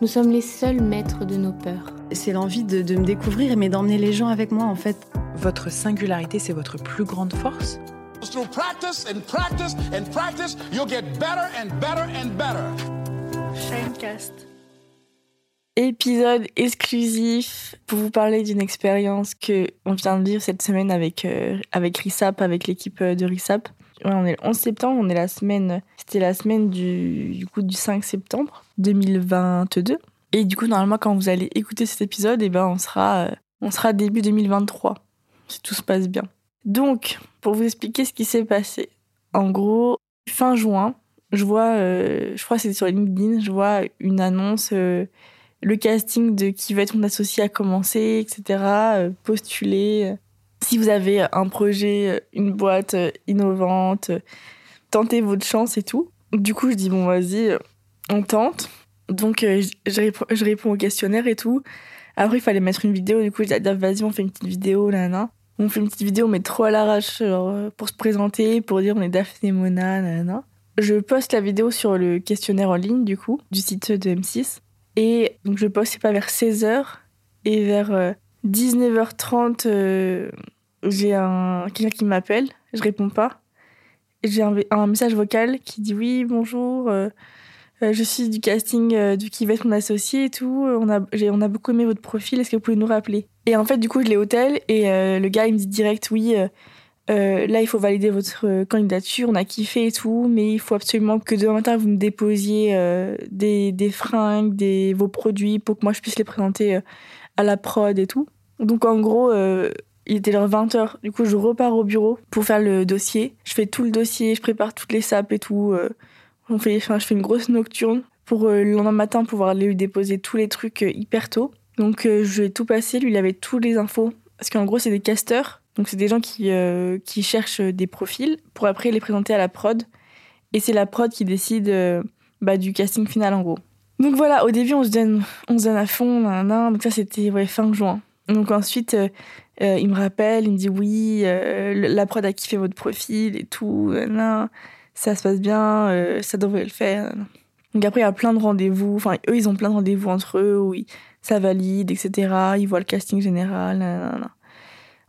nous sommes les seuls maîtres de nos peurs. C'est l'envie de, de me découvrir, mais d'emmener les gens avec moi en fait. Votre singularité, c'est votre plus grande force? Through practice and practice and practice, you'll get better and better and better. Shinecast. Épisode exclusif pour vous parler d'une expérience que on vient de vivre cette semaine avec euh, avec Risap, avec l'équipe euh, de Risap. On est le 11 septembre, on est la semaine, c'était la semaine du, coup du 5 septembre 2022. Et du coup, normalement, quand vous allez écouter cet épisode, eh ben, on sera, euh, on sera début 2023, si tout se passe bien. Donc, pour vous expliquer ce qui s'est passé, en gros, fin juin, je vois, euh, je crois que c'était sur LinkedIn, je vois une annonce, euh, le casting de qui va être mon associé a commencé, etc. postuler. Si vous avez un projet, une boîte innovante, tentez votre chance et tout. Du coup, je dis, bon, vas-y, euh, on tente. Donc, euh, je, je réponds, je au questionnaire et tout. Après, il fallait mettre une vidéo. Du coup, j'ai dit, ah, vas-y, on fait une petite vidéo, là. On fait une petite vidéo, mais trop à l'arrache euh, pour se présenter, pour dire on est Daphné Mona, nanana. Je poste la vidéo sur le questionnaire en ligne, du coup, du site de M6. Et donc, je poste, c'est pas vers 16h. Et vers euh, 19h30, euh, j'ai un, quelqu'un qui m'appelle. Je réponds pas. J'ai un, un message vocal qui dit oui, bonjour. euh, euh, je suis du casting euh, du qui va être mon associé et tout. Euh, On a, on a beaucoup aimé votre profil. Est-ce que vous pouvez nous rappeler? Et en fait, du coup, je l'ai au tel et le gars, il me dit direct oui. là, il faut valider votre candidature. On a kiffé et tout, mais il faut absolument que demain matin vous me déposiez des, des fringues, des vos produits pour que moi je puisse les présenter à la prod et tout. Donc en gros, il était genre 20h. Du coup, je repars au bureau pour faire le dossier. Je fais tout le dossier, je prépare toutes les sapes et tout. euh, on fait, je fais une grosse nocturne pour euh, le lendemain matin pouvoir lui déposer tous les trucs euh, hyper tôt. Donc je ai tout passé, lui il avait toutes les infos. Parce qu'en gros c'est des casteurs, donc c'est des gens qui, qui cherchent des profils pour après les présenter à la prod. Et c'est la prod qui décide bah, du casting final en gros. Donc voilà, au début on se donne, on se donne à fond, nanana. donc ça c'était fin juin. Donc ensuite euh, il me rappelle, il me dit oui, euh, la prod a kiffé votre profil et tout, nanana ça se passe bien, euh, ça devrait le faire. Donc après, il y a plein de rendez-vous. Enfin, eux, ils ont plein de rendez-vous entre eux où ça valide, etc. Ils voient le casting général. nanana.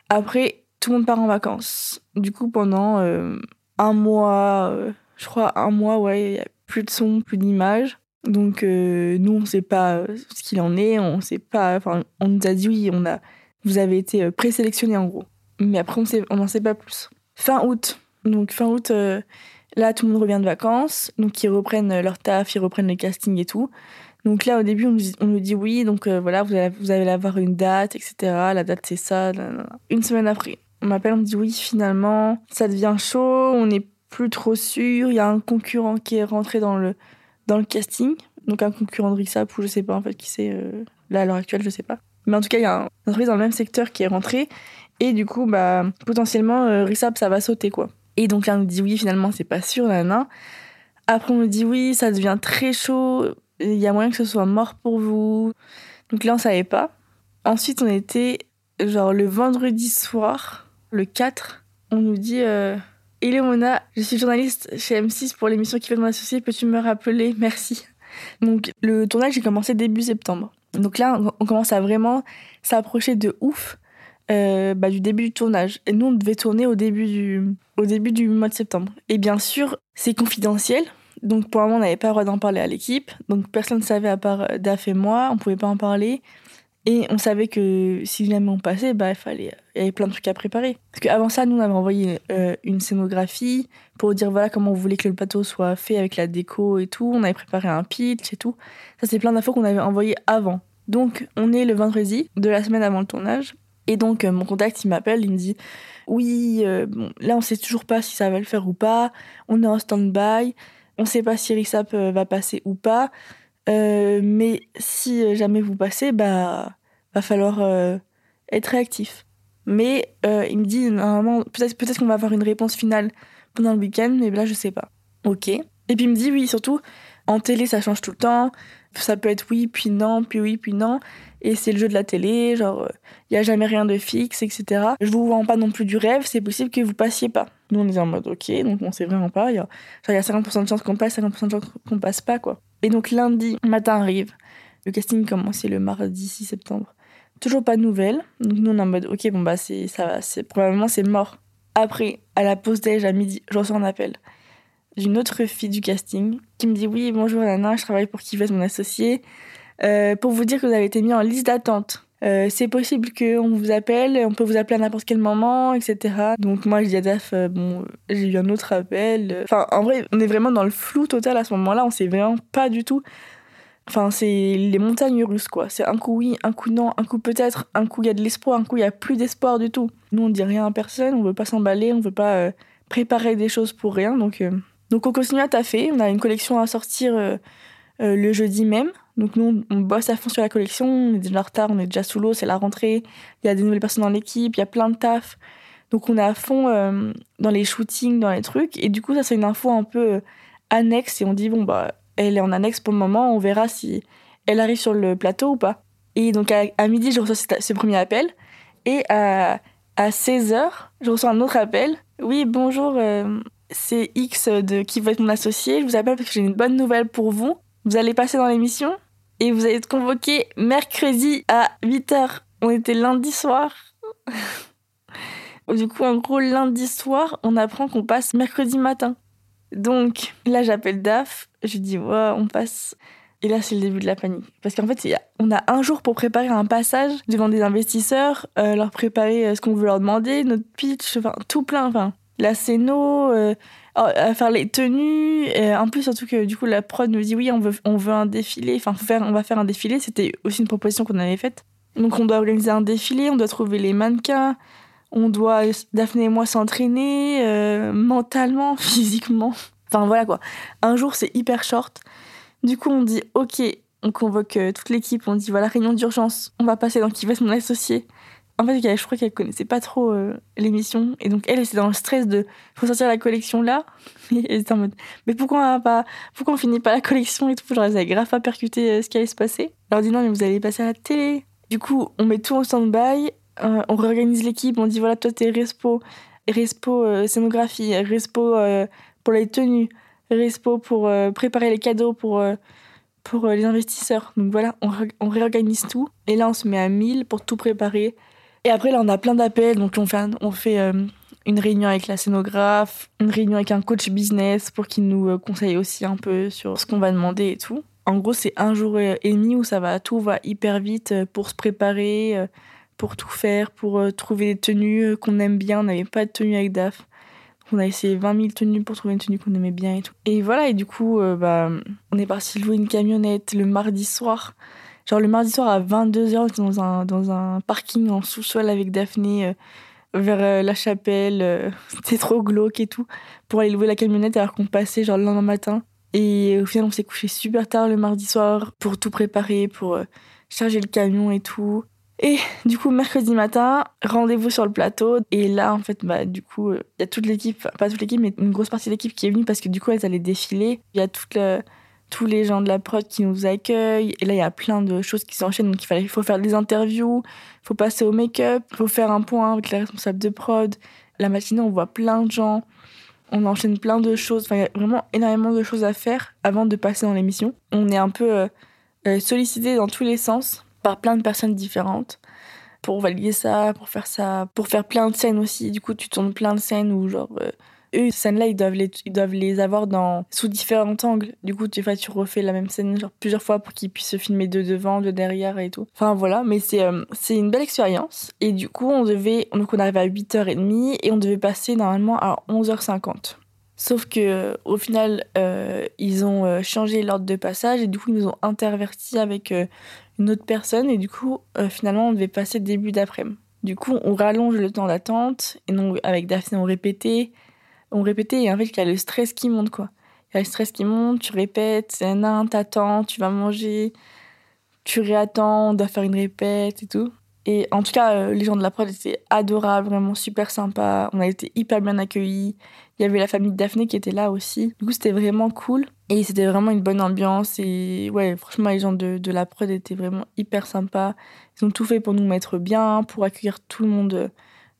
Après, tout le monde part en vacances. Du coup, pendant euh, un mois, euh, je crois un mois, ouais, il y a plus de son, plus d'images. Donc euh, nous, on sait pas euh, ce qu'il en est. On sait pas. Enfin, on nous a dit oui, on a, vous avez été euh, présélectionné en gros. Mais après, on n'en sait pas plus. Fin août. Donc fin août. euh, Là, tout le monde revient de vacances, donc ils reprennent euh, leur taf, ils reprennent le casting et tout. Donc là, au début, on nous dit, oui, donc voilà, vous allez, avoir une date, etc. La date, c'est ça. Une semaine après, on m'appelle, on me dit oui, finalement, ça devient chaud, on n'est plus trop sûr. Il y a un concurrent qui est rentré dans le, casting, donc un concurrent de Rixap, ou je sais pas en fait qui c'est, là à l'heure actuelle, je sais pas. Mais en tout cas, il y a un- une entreprise dans le même secteur qui est rentré, et du coup, bah, potentiellement, euh, Rixap, ça va sauter quoi. Et donc là, on nous dit oui, finalement, c'est pas sûr, nanana. Après, on nous dit oui, ça devient très chaud, il y a moyen que ce soit mort pour vous. Donc là, on savait pas. Ensuite, on était genre le vendredi soir, le 4, on nous dit euh, Élémona, je suis journaliste chez M6 pour l'émission qui fait mon associé, peux-tu me rappeler? Merci. Donc le tournage j'ai commencé début septembre. Donc là, on- commence à vraiment s'approcher de ouf euh, bah, du début du tournage. Et nous, on devait tourner au début du, au début du mois de septembre. Et bien sûr, c'est confidentiel. Donc pour le moment, on n'avait pas le droit d'en parler à l'équipe. Donc personne ne savait à part Daf et moi. On pouvait pas en parler. Et on savait que si jamais on passait, bah, il fallait, il y avait plein de trucs à préparer. Parce qu'avant ça, nous, on avait envoyé euh, une scénographie pour dire voilà comment on voulait que le plateau soit fait avec la déco et tout. On avait préparé un pitch et tout. Ça, c'est plein d'infos qu'on avait envoyées avant. Donc, on est le vendredi de la semaine avant le tournage. Et donc, euh, mon contact, il m'appelle, il me dit Oui, euh, bon, là, on sait toujours pas si ça va le faire ou pas. On est en stand-by. On sait pas si Rissap va passer ou pas. Euh, mais si jamais vous passez, bah, va falloir euh, être réactif. Mais euh, il me dit, normalement, peut-être peut qu'on va avoir une réponse finale pendant le week-end, mais là, je sais pas. Ok. Et puis il me dit, oui, surtout, en télé, ça change tout le temps. Ça peut être oui, puis non, puis oui, puis non. Et c'est le jeu de la télé, genre, il n'y a jamais rien de fixe, etc. Je vous vends pas non plus du rêve, c'est possible que vous passiez pas. Nous, on est en mode, ok, donc on sait vraiment pas. Il y a, y a 50% de chances qu'on passe, 50% de chances qu'on passe pas, quoi. Et donc lundi matin arrive. Le casting commence le mardi 6 septembre. Toujours pas de nouvelles. Donc nous, on est en mode, ok, bon, bah, c'est, ça c'est, probablement, c'est mort. Après, à la pause déj à midi, je reçois un appel d'une autre fille du casting qui me dit Oui, bonjour Nana, je travaille pour Kivez, mon associé, euh, pour vous dire que vous avez été mis en liste d'attente. Euh, c'est possible qu'on vous appelle, on peut vous appeler à n'importe quel moment, etc. Donc moi je dis à Daf, euh, bon, j'ai eu un autre appel. Enfin, en vrai, on est vraiment dans le flou total à ce moment-là, on sait vraiment pas du tout. Enfin, c'est les montagnes russes, quoi. C'est un coup oui, un coup non, un coup peut-être, un coup il y a de l'espoir, un coup il y a plus d'espoir du tout. Nous on dit rien à personne, on veut pas s'emballer, on veut pas préparer des choses pour rien, donc donc on continue à taffer, on a une collection à sortir euh, euh, le jeudi même. Donc nous, on bosse à fond sur la collection, on est déjà en retard, on est déjà sous l'eau, c'est la rentrée, il y a des nouvelles personnes dans l'équipe, il y a plein de taf. Donc on est à fond euh, dans les shootings, dans les trucs. Et du coup, ça c'est une info un peu annexe et on dit, bon, bah, elle est en annexe pour le moment, on verra si elle arrive sur le plateau ou pas. Et donc à, midi, je reçois ce, premier appel. Et à, à 16h, je reçois un autre appel. Oui, bonjour, c'est X de qui va être mon associé? Je vous appelle parce que j'ai une bonne nouvelle pour vous. Vous allez passer dans l'émission? Et vous allez être convoqué mercredi à 8h. On était lundi soir. du coup, en gros, lundi soir, on apprend qu'on passe mercredi matin. Donc là, j'appelle DAF. Je dis, ouais, on passe. Et là, c'est le début de la panique. Parce qu'en fait, on a un jour pour préparer un passage devant des investisseurs, euh, leur préparer euh, ce qu'on veut leur demander, notre pitch, tout plein. Enfin, la scéno, euh, à faire les tenues. Et en plus, surtout que du coup, la prod nous dit oui, on veut, on veut un défilé. Enfin, faire, on va faire un défilé. C'était aussi une proposition qu'on avait faite. Donc, on doit organiser un défilé, on doit trouver les mannequins, on doit, Daphné et moi, s'entraîner euh, mentalement, physiquement. Enfin, voilà quoi. Un jour, c'est hyper short. Du coup, on dit ok, on convoque euh, toute l'équipe, on dit voilà, réunion d'urgence, on va passer dans qui va être mon associé en fait, je crois qu'elle connaissait pas trop euh, l'émission. Et donc, elle, elle était dans le stress de faut sortir la collection là. Et elle était en mode mais pourquoi on, pas, pourquoi on finit pas la collection et tout? Genre, elle grave à percuter euh, ce qui allait se passer. Alors, on dit non, mais vous allez passer à la télé. Du coup, on met tout en stand-by. Euh, on réorganise l'équipe. On dit voilà, toi, t'es respo, respo scénographie, respo pour les tenues, respo pour préparer les cadeaux pour pour les investisseurs. Donc voilà, on, on, réorganise tout. Et là, on se met à 1000 pour tout préparer. Et après, là, on a plein d'appels. Donc, on fait, on fait euh, une réunion avec la scénographe, une réunion avec un coach business pour qu'il nous euh, conseille aussi un peu sur ce qu'on va demander et tout. En gros, c'est un jour et demi où ça va, tout va hyper vite euh, pour se préparer, pour tout faire, pour trouver des tenues qu'on aime bien. On n'avait pas de tenue avec DAF. On a essayé 20 000 tenues pour trouver une tenue qu'on aimait bien et tout. Et voilà, et du coup, bah, on est parti louer une camionnette le mardi soir. Genre le mardi soir à 22h dans un, dans un parking en sous-sol avec Daphné euh, vers euh, la chapelle. Euh, c'était trop glauque et tout. Pour aller louer la camionnette alors qu'on passait genre le lendemain matin. Et au final, on s'est couché super tard le mardi soir pour tout préparer, pour charger le camion et tout. Et du coup, mercredi matin, rendez-vous sur le plateau. Et là, en fait, bah, du coup, il y a toute l'équipe, pas toute l'équipe, mais une grosse partie de l'équipe qui est venue parce que du coup, elles allaient défiler. Il y a toute la, tous les gens de la prod qui nous accueillent. Et là, il y a plein de choses qui s'enchaînent. Donc, il, fallait, faut faire des interviews, il faut passer au make-up, il faut faire un point avec la responsable de prod. La matinée, on voit plein de gens. On enchaîne plein de choses. Enfin, il y a vraiment énormément de choses à faire avant de passer dans l'émission. On est un peu euh, euh, sollicité dans tous les sens par plein de personnes différentes pour valider ça, pour faire ça, pour faire plein de scènes aussi. Du coup, tu tournes plein de scènes où, genre, euh, eux, ces scènes-là, ils doivent les, ils doivent les avoir dans, sous différents angles. Du coup, tu, tu refais la même scène plusieurs fois pour qu'ils puissent se filmer de devant, de derrière et tout. Enfin, voilà, mais c'est euh, une belle expérience. Et du coup, on devait, donc on arrivait à 8h30 et on devait passer normalement à 11h50. Sauf que au final, euh, ils ont euh, changé l'ordre de passage et du coup, ils nous ont intervertis avec une autre personne et du coup, finalement, on devait passer début d'après-midi. Du coup, on rallonge le temps d'attente et donc avec Daphné, on répétait on répétait et en fait il y a le stress qui monte quoi. Il y a le stress qui monte, tu répètes, c'est un, t'attends, tu vas manger, tu réattends, on doit faire une répète et tout. Et en tout cas, euh, les gens de la prod étaient adorables, vraiment super sympas. On a été hyper bien accueillis. Il y avait la famille de Daphné qui était là aussi. Du coup, c'était vraiment cool. Et c'était vraiment une bonne ambiance. Et ouais, franchement, les gens de, de la prod étaient vraiment hyper sympas. Ils ont tout fait pour nous mettre bien, pour accueillir tout le monde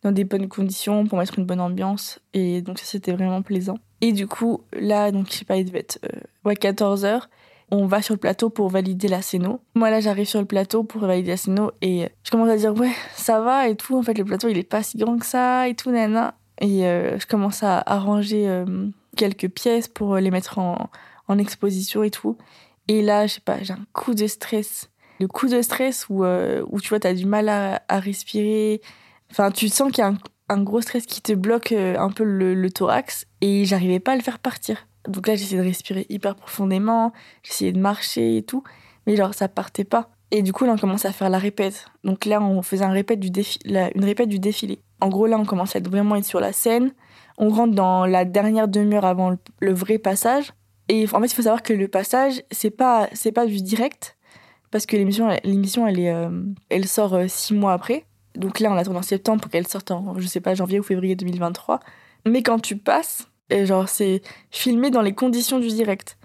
dans des bonnes conditions, pour mettre une bonne ambiance. Et donc, ça, c'était vraiment plaisant. Et du coup, là, donc, je sais pas, il devait être euh, ouais, 14 h On va sur le plateau pour valider la scéno. Moi, là, j'arrive sur le plateau pour valider la scéno et je commence à dire, ouais, ça va et tout. En fait, le plateau, il est pas si grand que ça et tout, nana. Et euh, je commence à arranger euh, quelques pièces pour les mettre en, en, exposition et tout. Et là, je sais pas, j'ai un coup de stress. Le coup de stress où, où tu vois, tu as du mal à respirer. Enfin, tu sens qu'il y a un, gros stress qui te bloque euh, un peu le, thorax et j'arrivais pas à le faire partir. Donc là, j'essayais de respirer hyper profondément, j'essayais de marcher et tout, mais genre ça partait pas. Et du coup, là, on commence à faire la répète. Donc là, on faisait une répète du défilé. En gros, là, on commence à être vraiment sur la scène. On rentre dans la dernière demi-heure avant le, vrai passage. Et en fait, il faut savoir que le passage, c'est pas, c'est pas du direct, parce que l'émission, l'émission, elle est, euh, elle sort euh, six mois après. Donc là, on attend en septembre pour qu'elle sorte en, je sais pas, janvier ou février 2023. Mais quand tu passes, et genre, c'est filmé dans les conditions du direct.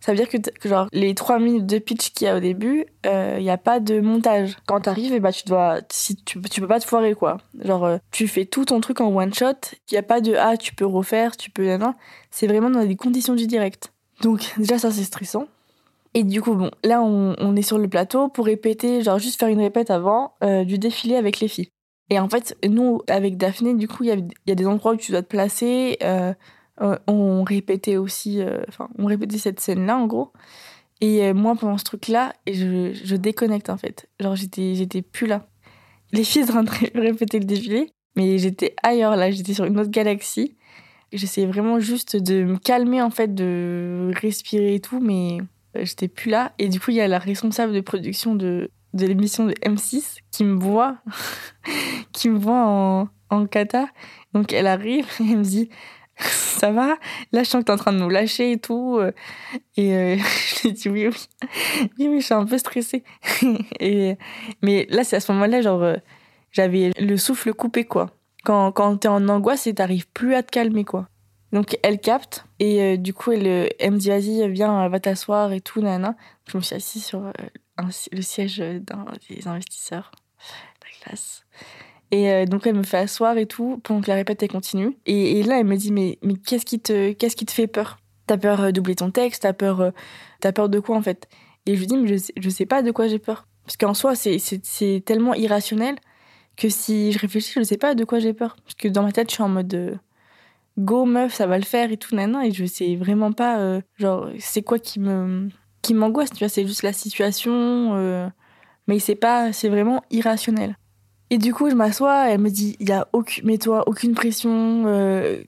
Ça veut dire que, genre, les trois minutes de pitch qu'il y a au début, il euh, n'y a pas de montage. Quand t'arrives, et eh bah, tu dois, si tu, tu peux pas te foirer, quoi. Genre, euh, tu fais tout ton truc en one shot. Il n'y a pas de, ah, tu peux refaire, tu peux, non. C'est vraiment dans les conditions du direct. Donc, déjà, ça, c'est stressant. Et du coup, bon, là, on, est sur le plateau pour répéter, genre juste faire une répète avant euh, du défilé avec les filles. Et en fait, nous, avec Daphné, du coup, il y, a des endroits où tu dois te placer. Euh, euh, on répétait aussi, enfin, on répétait cette scène-là, en gros. Et moi, pendant ce truc-là, je, déconnecte, en fait. Genre, j'étais, j'étais plus là. Les filles sont en train de répéter le défilé, mais j'étais ailleurs, là, j'étais sur une autre galaxie. J'essayais vraiment juste de me calmer, en fait, de respirer et tout, mais j'étais plus là. Et du coup, il y a la responsable de production de, de l'émission de M6 qui me voit, qui me voit en, en kata. Donc elle arrive et me dit ça va? Là, je sens que t'es en train de nous lâcher et tout. Euh. Et euh, je lui dis oui, oui. Oui, oui, je suis un peu stressée. et, mais là, c'est à ce moment-là, genre, j'avais le souffle coupé, quoi. Quand, quand t'es en angoisse et t'arrives plus à te calmer, quoi. Donc elle capte et euh, du coup elle, euh, elle, me dit vas-y viens va t'asseoir et tout nana. Je me suis assise sur euh, le siège d'un des investisseurs, la classe. Et donc elle me fait asseoir et tout pendant que la répète elle continue. Et, là elle me dit mais mais qu'est-ce qui te qu'est-ce qui te fait peur? T'as peur d'oublier ton texte? T'as peur t'as peur de quoi en fait? Et je lui dis mais je je sais pas de quoi j'ai peur parce qu'en soi c'est c'est tellement irrationnel que si je réfléchis je sais pas de quoi j'ai peur parce que dans ma tête je suis en mode go meuf, ça va le faire et tout, nana. Et je sais vraiment pas, euh, genre, c'est quoi qui me qui m'angoisse, tu vois, c'est juste la situation, euh, mais c'est pas, c'est vraiment irrationnel. Et du coup, je m'assois, elle me dit, il y a aucune, mets-toi aucune pression, euh,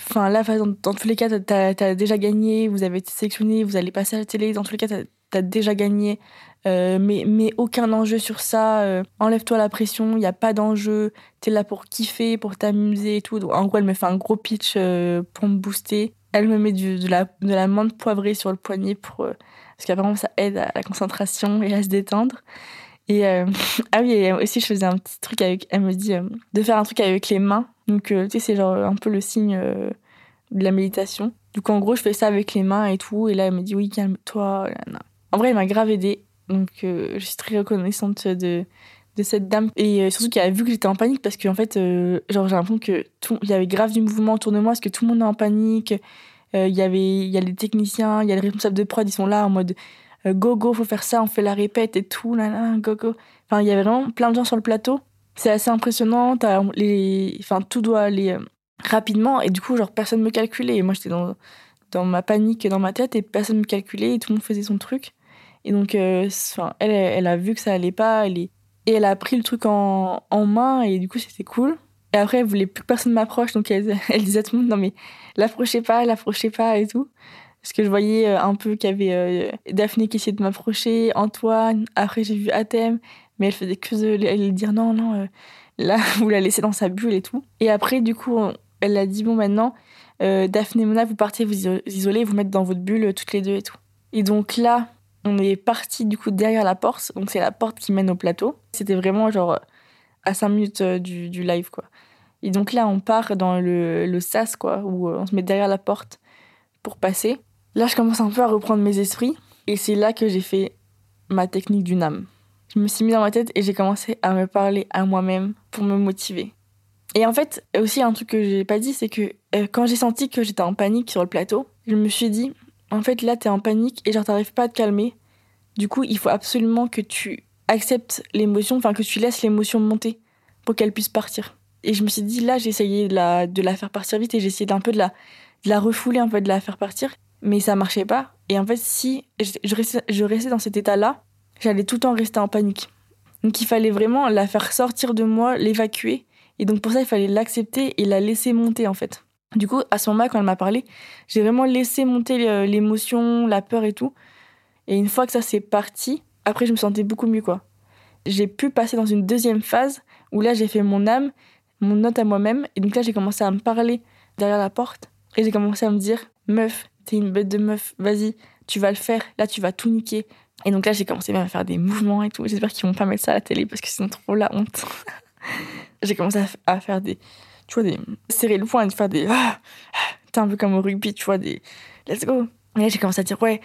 enfin là, dans, dans, tous les cas, t'as as déjà gagné, vous avez été sélectionné, vous allez passer à la télé, dans tous les cas, t'as as déjà gagné, euh, mais, mais aucun enjeu sur ça. Euh, enlève-toi la pression, il n'y a pas d'enjeu. T'es là pour kiffer, pour t'amuser et tout. Donc, en gros, elle me fait un gros pitch euh, pour me booster. Elle me met de, la, de la menthe poivrée sur le poignet parce qu'apparemment, ça aide à la concentration et à se détendre. Et ah oui, aussi, je faisais un petit truc avec. Elle me dit de faire un truc avec les mains. Donc, tu sais, c'est genre un peu le signe de la méditation. Du coup, en gros, je fais ça avec les mains et tout. Et là, elle me dit oui, calme-toi. En vrai, elle m'a grave aidée. Donc, euh, je suis très reconnaissante de, cette dame. Et euh, surtout qu'elle a vu que j'étais en panique parce qu'en fait, euh, genre, j'ai l'impression que il y avait grave du mouvement autour de moi parce que tout le monde est en panique. Il y avait, il y a les techniciens, il y a les responsables de prod, ils sont là en mode go go, faut faire ça, on fait la répète et tout, là, là, go go. Enfin, il y avait vraiment plein de gens sur le plateau. C'est assez impressionnant. Enfin, tout doit aller rapidement et du coup, genre, personne me calculait. Et moi, j'étais dans, ma panique dans ma tête et personne me calculait et tout le monde faisait son truc. Et donc, euh, elle, elle a vu que ça allait pas, elle et elle a pris le truc en, en main, et du coup, c'était cool. Et après, elle voulait plus que personne m'approche, donc elle, disait à tout le monde, non mais, l'approchez pas, l'approchez pas, et tout. Parce que je voyais euh, un peu qu'il y avait euh, Daphné qui essayait de m'approcher, Antoine, après j'ai vu Athème, mais elle faisait que de elle dire non, non, là, vous la laissez dans sa bulle et tout. Et après, du coup, elle a dit, bon, maintenant, euh, Daphné et Mona, vous partez vous isoler, vous mettre dans votre bulle euh, toutes les deux et tout. Et donc là, on est parti du coup derrière la porte. Donc c'est la porte qui mène au plateau. C'était vraiment genre à 5 minutes du, du, live quoi. Et donc là, on part dans le, sas quoi, où on se met derrière la porte pour passer. Là, je commence un peu à reprendre mes esprits. Et c'est là que j'ai fait ma technique du NAM. Je me suis mis dans ma tête et j'ai commencé à me parler à moi-même pour me motiver. Et en fait, aussi un truc que j'ai pas dit, c'est que euh, quand j'ai senti que j'étais en panique sur le plateau, je me suis dit, en fait, là, t'es en panique et genre, t'arrives pas à te calmer. Du coup, il faut absolument que tu acceptes l'émotion, enfin, que tu laisses l'émotion monter pour qu'elle puisse partir. Et je me suis dit, là, j'ai essayé de la, faire partir vite et j'ai essayé d'un peu de la, refouler, un peu de la faire partir. Mais ça marchait pas. Et en fait, si restais, je restais dans cet état-là, j'allais tout le temps rester en panique. Donc il fallait vraiment la faire sortir de moi, l'évacuer. Et donc pour ça, il fallait l'accepter et la laisser monter en fait. Du coup, à ce moment-là, quand elle m'a parlé, j'ai vraiment laissé monter euh, l'émotion, la peur et tout. Et une fois que ça s'est parti, après, je me sentais beaucoup mieux, quoi. J'ai pu passer dans une deuxième phase où là, j'ai fait mon âme, mon note à moi-même. Et donc là, j'ai commencé à me parler derrière la porte. Et j'ai commencé à me dire, meuf, t'es une bête de meuf, vas-y, tu vas le faire. Là, tu vas tout niquer. Et donc là, j'ai commencé même à faire des mouvements et tout. J'espère qu'ils vont pas mettre ça à la télé parce que c'est trop la honte. j'ai commencé à, faire des. Tu vois, des. serrer le poing et faire des. Ah, T'es un peu comme au rugby, tu vois, des. Let's go. Et là, j'ai commencé à dire, ouais,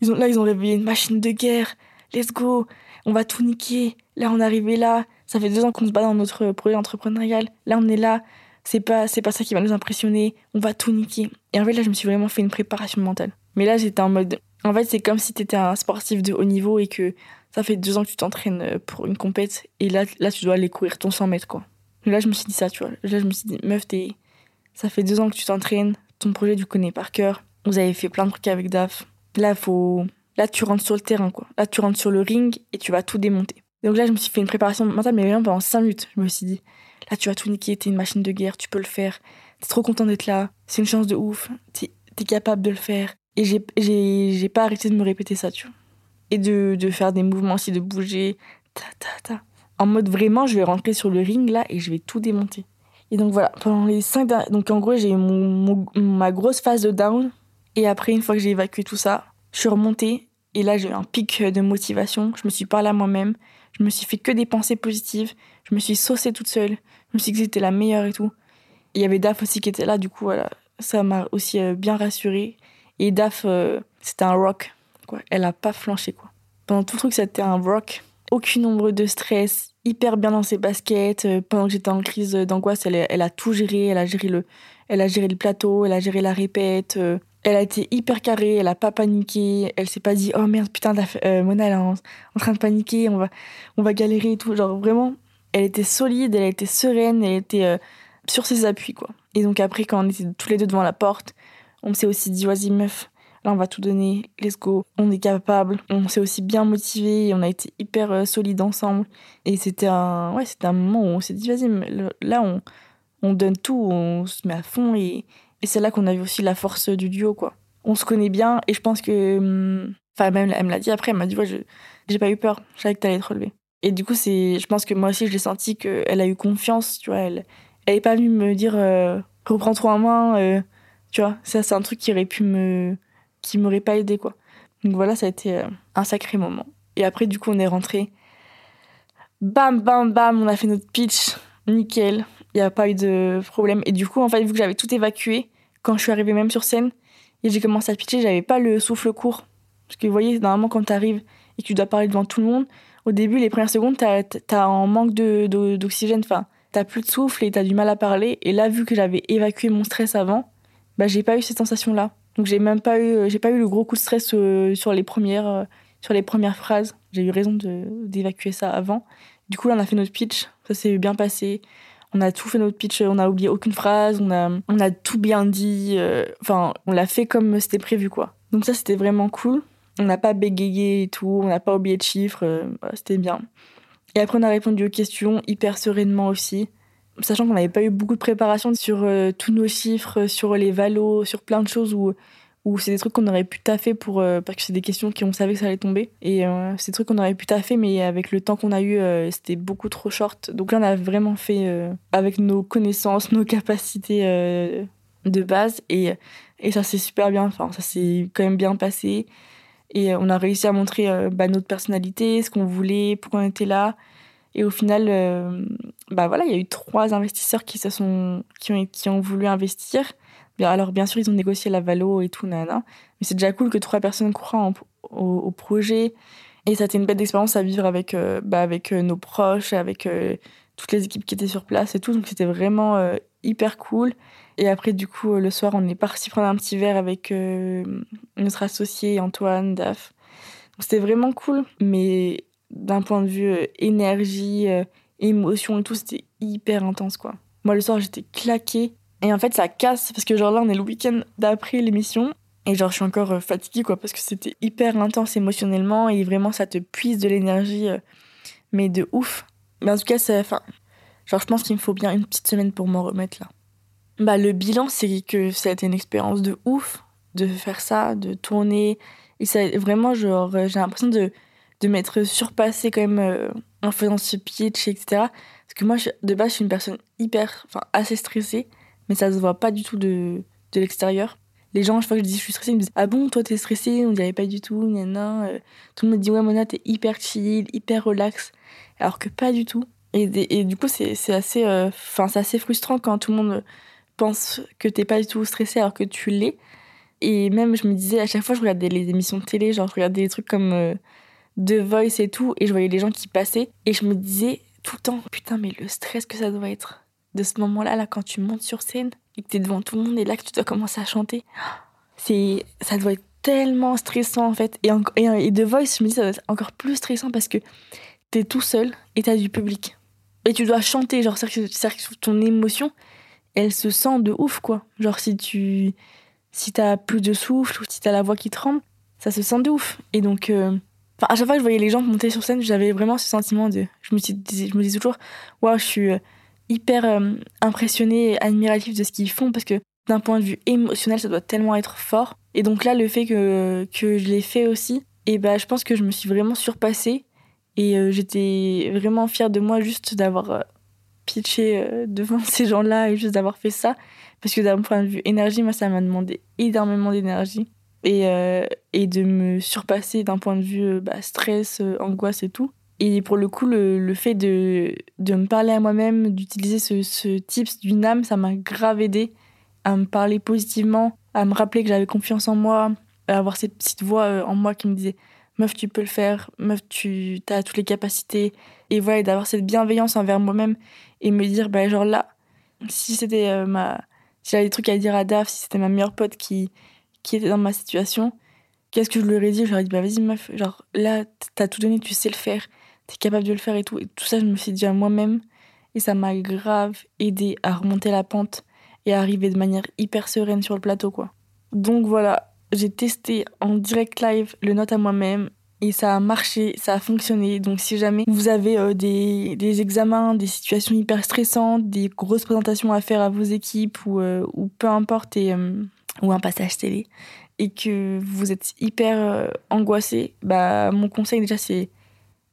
ils ont, là, ils ont réveillé une machine de guerre. Let's go. On va tout niquer. Là, on est arrivé là. Ça fait deux ans qu'on se bat dans notre projet entrepreneurial. Là, on est là. C'est pas, c'est pas ça qui va nous impressionner. On va tout niquer. Et en fait, là, je me suis vraiment fait une préparation mentale. Mais là, j'étais en mode, en fait, c'est comme si tu étais un sportif de haut niveau et que ça fait deux ans que tu t'entraînes euh, pour une compète et là, là, tu dois aller courir ton 100 mètres, quoi. Là, je me suis dit ça, tu vois. Là, je me suis dit, meuf, t'es... ça fait deux ans que tu t'entraînes, ton projet, tu connais par cœur. Vous avez fait plein de trucs avec DAF. Là, faut... là, tu rentres sur le terrain, quoi. Là, tu rentres sur le ring et tu vas tout démonter. Donc là, je me suis fait une préparation mentale, mais vraiment pendant cinq minutes. Je me suis dit, là, tu vas tout niquer, t'es une machine de guerre, tu peux le faire. T'es trop content d'être là, c'est une chance de ouf, t'es es capable de le faire. Et j'ai pas arrêté de me répéter ça, tu vois. Et de, de faire des mouvements aussi, de bouger. Ta, ta, ta. En mode vraiment, je vais rentrer sur le ring là et je vais tout démonter. Et donc voilà, pendant les cinq Donc en gros, j'ai eu ma grosse phase de down. Et après, une fois que j'ai évacué tout ça, je suis remontée. Et là, j'ai eu un pic de motivation. Je me suis parlé à moi-même. Je me suis fait que des pensées positives. Je me suis saucée toute seule. Je me suis dit que j'étais la meilleure et tout. Il y avait Daf aussi qui était là. Du coup, voilà, ça m'a aussi euh, bien rassurée. Et Daf, euh, c'était un rock. Quoi. Elle a pas flanché. Quoi. Pendant tout le truc, c'était un rock. Aucune ombre de stress. Hyper bien dans ses baskets. Euh, pendant que j'étais en crise d'angoisse, elle, elle, a tout géré. Elle a géré, le, elle a géré le plateau. Elle a géré la répète. Euh, elle a été hyper carrée. Elle a pas paniqué. Elle s'est pas dit Oh merde, putain, Mona, elle est en, train de paniquer. On va, on va galérer et tout. Genre vraiment, elle était solide. Elle était sereine. Elle était sur ses appuis. quoi. Et donc après, quand on était tous les deux devant la porte, on s'est aussi dit, vas-y meuf, là on va tout donner, let's go, on est capable. On s'est aussi bien motivé on a été hyper euh, solides ensemble. Et c'était un, ouais, c'était un moment où on s'est dit, vas-y, là on, on donne tout, on se met à fond et, et c'est là qu'on a vu aussi la force du duo, quoi. On se connaît bien et je pense que, hum, enfin, même elle me l'a dit après, elle m'a dit, ouais, j'ai pas eu peur, je savais que t'allais te relever. Et du coup, c'est, je pense que moi aussi, je l'ai senti qu'elle a eu confiance, tu vois, elle, elle est pas venue me dire, euh, reprends-toi en main, euh, tu vois, ça, c'est un truc qui aurait pu me. Qui m'aurait pas aidé, quoi. Donc voilà, ça a été euh, un sacré moment. Et après, du coup, on est rentré. Bam, bam, bam, on a fait notre pitch. Nickel. Il n'y a pas eu de problème. Et du coup, en fait, vu que j'avais tout évacué, quand je suis arrivée même sur scène, et j'ai commencé à pitcher, j'avais pas le souffle court. Parce que vous voyez, normalement, quand tu arrives et que tu dois parler devant tout le monde, au début, les premières secondes, tu as, un manque d'oxygène. enfin, t'as plus de souffle et t'as du mal à parler. Et là, vu que j'avais évacué mon stress avant, bah, j'ai pas eu cette sensation-là. Donc j'ai même pas eu, j'ai pas eu le gros coup de stress euh, sur les premières, euh, sur les premières phrases. J'ai eu raison d'évacuer ça avant. Du coup, là, on a fait notre pitch. Ça s'est bien passé. On a tout fait notre pitch. On a oublié aucune phrase. On a, on a tout bien dit. Euh, enfin, on l'a fait comme c'était prévu, quoi. Donc ça, c'était vraiment cool. On n'a pas bégayé et tout. On n'a pas oublié de chiffres. c'était bien. Et après, on a répondu aux questions hyper sereinement aussi sachant qu'on n'avait pas eu beaucoup de préparation sur euh, tous nos chiffres, sur les valos, sur plein de choses où, où c'est des trucs qu'on aurait pu taffer pour, euh, parce que c'est des questions qu'on savait que ça allait tomber. Et euh, c'est des trucs qu'on aurait pu taffer, mais avec le temps qu'on a eu, c'était beaucoup trop short. Donc là, on a vraiment fait avec nos connaissances, nos capacités de base et, et ça s'est super bien, enfin ça s'est quand même bien passé et on a réussi à montrer bah, notre personnalité, ce qu'on voulait, pourquoi on était là. Et au final, bah voilà, il y a eu trois investisseurs qui se sont, qui ont, qui ont voulu investir. Alors bien sûr, ils ont négocié la valo et tout, nana. Mais c'est déjà cool que trois personnes croient au, projet. Et ça a été une belle expérience à vivre avec, euh, bah, avec euh, nos proches, avec euh, toutes les équipes qui étaient sur place et tout. Donc c'était vraiment hyper cool. Et après, du coup, le soir, on est parti prendre un petit verre avec notre associé Antoine, Daf. C'était vraiment cool. Mais d'un point de vue énergie, émotion et tout, c'était hyper intense, quoi. Moi, le soir, j'étais claquée. Et en fait, ça casse parce que genre là, on est le week-end d'après l'émission. Et genre, je suis encore euh, fatiguée, quoi, parce que c'était hyper intense émotionnellement et vraiment, ça te puise de l'énergie, euh, mais de ouf. Mais en tout cas, enfin, genre, je pense qu'il me faut bien une petite semaine pour m'en remettre là. Bah, le bilan, c'est que ça a été une expérience de ouf de faire ça, de tourner. Et ça, vraiment, genre, euh, j'ai l'impression de, de m'être surpassée quand même en faisant ce pitch, etc. Parce que moi, de base, je suis une personne hyper, enfin, assez stressée mais ça se voit pas du tout de, de l'extérieur. Les gens, chaque fois que je dis je suis stressée, ils me disent Ah bon, toi t'es stressée? On dirait pas du tout, nana. Euh. Tout le monde me dit Ouais, Mona, t'es hyper chill, hyper relax. Alors que pas du tout. Et, et du coup, c'est assez, euh, assez frustrant quand tout le monde pense que t'es pas du tout stressée alors que tu l'es. Et même, je me disais, à chaque fois, je regardais les émissions de télé, genre je regardais des trucs comme euh, The Voice et tout, et je voyais les gens qui passaient, et je me disais tout le temps Putain, mais le stress que ça doit être de ce moment-là, là, quand tu montes sur scène et que tu es devant tout le monde et là que tu dois commencer à chanter, c'est, ça doit être tellement stressant en fait. Et, et, et The Voice, je me dis, ça doit être encore plus stressant parce que tu es tout seul et tu as du public. Et tu dois chanter, genre, c'est que ton émotion, elle se sent de ouf, quoi. Genre, si tu si t'as plus de souffle ou si t'as la voix qui tremble, ça se sent de ouf. Et donc, euh, à chaque fois que je voyais les gens monter sur scène, j'avais vraiment ce sentiment de. Je me, disais toujours, waouh, je suis euh, hyper euh, impressionné et admiratif de ce qu'ils font parce que d'un point de vue émotionnel, ça doit tellement être fort. Et donc là, le fait que, que je l'ai fait aussi, et bah, je pense que je me suis vraiment surpassée et euh, j'étais vraiment fière de moi juste d'avoir euh, pitché devant ces gens-là et juste d'avoir fait ça. Parce que d'un point de vue énergie, moi, ça m'a demandé énormément d'énergie. Et, et de me surpasser d'un point de vue bah, stress, angoisse et tout. Et pour le coup, le, fait de, de, me parler à moi-même, d'utiliser ce, ce tips d'une âme, ça m'a grave aidé à me parler positivement, à me rappeler que j'avais confiance en moi, à avoir cette petite voix euh, en moi qui me disait Meuf, tu peux le faire, meuf, tu as toutes les capacités. Et voilà, d'avoir cette bienveillance envers moi-même et me dire, bah, genre là, si c'était euh, ma. Si j'avais des trucs à dire à Daf, si c'était ma meilleure pote qui, qui était dans ma situation, qu'est-ce que je lui aurais dit? Je lui aurais dit, bah vas-y meuf, genre là, t'as tout donné, tu sais le faire t'es capable de le faire et tout. Et tout ça, je me suis dit à moi-même. Et ça m'a grave aidé à remonter la pente et à arriver de manière hyper sereine sur le plateau, quoi. Donc voilà, j'ai testé en direct live le note à moi-même et ça a marché, ça a fonctionné. Donc si jamais vous avez euh, des, des, examens, des situations hyper stressantes, des grosses présentations à faire à vos équipes ou, euh, ou peu importe, et, euh, ou un passage télé, et que vous êtes hyper angoissé, bah mon conseil déjà c'est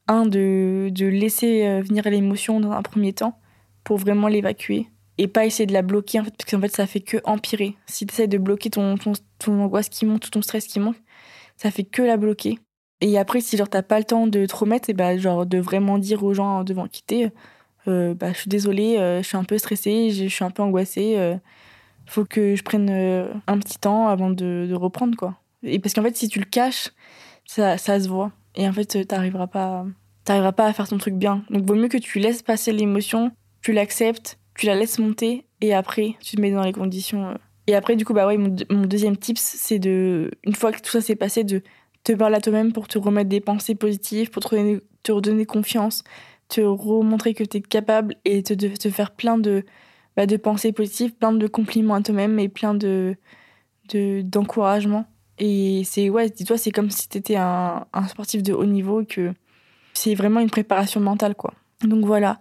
un, de, de laisser euh, venir l'émotion dans un premier temps pour vraiment l'évacuer et pas essayer de la bloquer en fait, parce qu'en fait ça fait que empirer. Si tu essaies de bloquer ton, ton, ton, angoisse qui monte, ton stress qui monte, ça fait que la bloquer. Et après, si genre t'as pas le temps de te remettre, et bah, genre de vraiment dire aux gens devant quitter, euh, bah, je suis désolée, euh, je suis un peu stressée, je suis un peu angoissée, faut que je prenne un petit temps avant de, reprendre quoi. Et parce qu'en fait, si tu le caches, ça, ça se voit. Et en fait, t'arriveras pas, t'arriveras pas à faire ton truc bien. Donc, vaut mieux que tu laisses passer l'émotion, tu l'acceptes, tu la laisses monter, et après, tu te mets dans les conditions. Euh. Et après, du coup, bah ouais, mon, deuxième tips, c'est de, une fois que tout ça s'est passé, de te parler à toi-même pour te remettre des pensées positives, pour te, te redonner confiance, te remontrer que tu es capable et te, te faire plein de, bah, de pensées positives, plein de compliments à toi-même et plein de d'encouragement. Et c'est, ouais, dis-toi, c'est comme si tu étais un, un, sportif de haut niveau que c'est vraiment une préparation mentale, quoi. Donc voilà.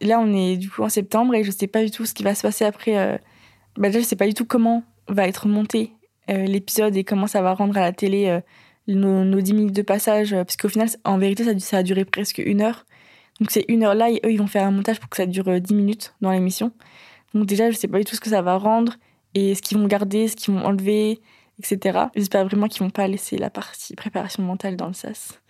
Là, on est du coup en septembre et je sais pas du tout ce qui va se passer après. Euh... Bah, déjà, je sais pas du tout comment va être monté euh, l'épisode et comment ça va rendre à la télé euh, nos, nos 10 minutes de passage. Euh, parce qu'au final, en vérité, ça, ça a duré presque une heure. Donc c'est une heure là et eux, ils vont faire un montage pour que ça dure 10 minutes dans l'émission. Donc déjà, je sais pas du tout ce que ça va rendre. et ce qu'ils vont garder, ce qu'ils vont enlever, etc. J'espère vraiment qu'ils vont pas laisser la partie préparation mentale dans le SAS.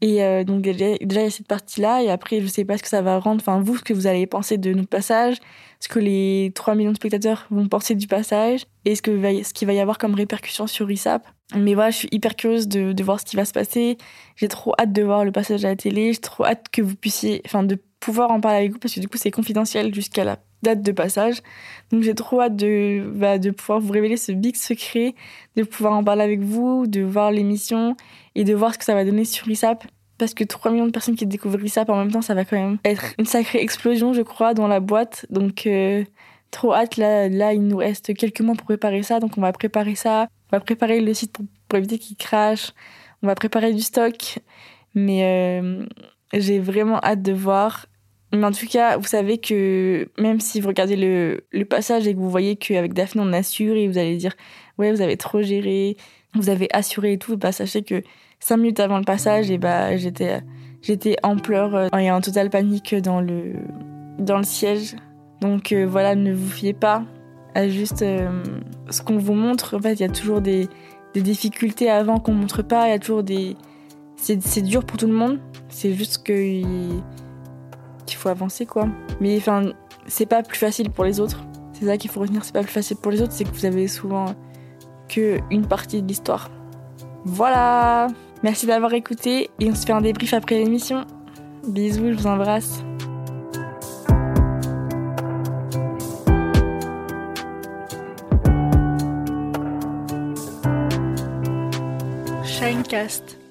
Et euh, donc déjà, il y a cette partie-là, et après, je sais pas ce que ça va rendre, enfin vous, ce que vous allez penser de notre passage, ce que les 3 millions de spectateurs vont penser du passage, et ce qu'il va, ce va y avoir comme répercussion sur ISAP. Mais voilà, je suis hyper curieuse de, de voir ce qui va se passer. J'ai trop hâte de voir le passage à la télé, j'ai trop hâte que vous puissiez, enfin de pouvoir en parler avec vous, parce que du coup c'est confidentiel jusqu'à la date de passage. Donc j'ai trop hâte de, bah, de pouvoir vous révéler ce big secret, de pouvoir en parler avec vous, de voir l'émission et de voir ce que ça va donner sur ISAP parce que 3 millions de personnes qui découvrent ça en même temps, ça va quand même être une sacrée explosion, je crois, dans la boîte. Donc, euh, trop hâte. Là, là, il nous reste quelques mois pour préparer ça. Donc, on va préparer ça. On va préparer le site pour, éviter qu'il crache. On va préparer du stock. Mais euh, j'ai vraiment hâte de voir. Mais en tout cas, vous savez que même si vous regardez le, passage et que vous voyez qu'avec Daphné, on assure et vous allez dire, ouais, vous avez trop géré, vous avez assuré et tout, bah, sachez que cinq minutes avant le passage, et bah, j'étais, j'étais en pleurs euh, et en totale panique dans le, dans le siège. Donc euh, voilà, ne vous fiez pas à juste euh, ce qu'on vous montre. En fait, il y a toujours des, des difficultés avant qu'on montre pas. Il y a toujours des. C'est, c'est dur pour tout le monde. C'est juste que qu'il faut avancer, quoi. Mais enfin, c'est pas plus facile pour les autres. C'est ça qu'il faut retenir. C'est pas plus facile pour les autres. C'est que vous avez souvent que une partie de l'histoire. Voilà. Merci d'avoir écouté et on se fait un débrief après l'émission. Bisous, je vous embrasse. Shinecast.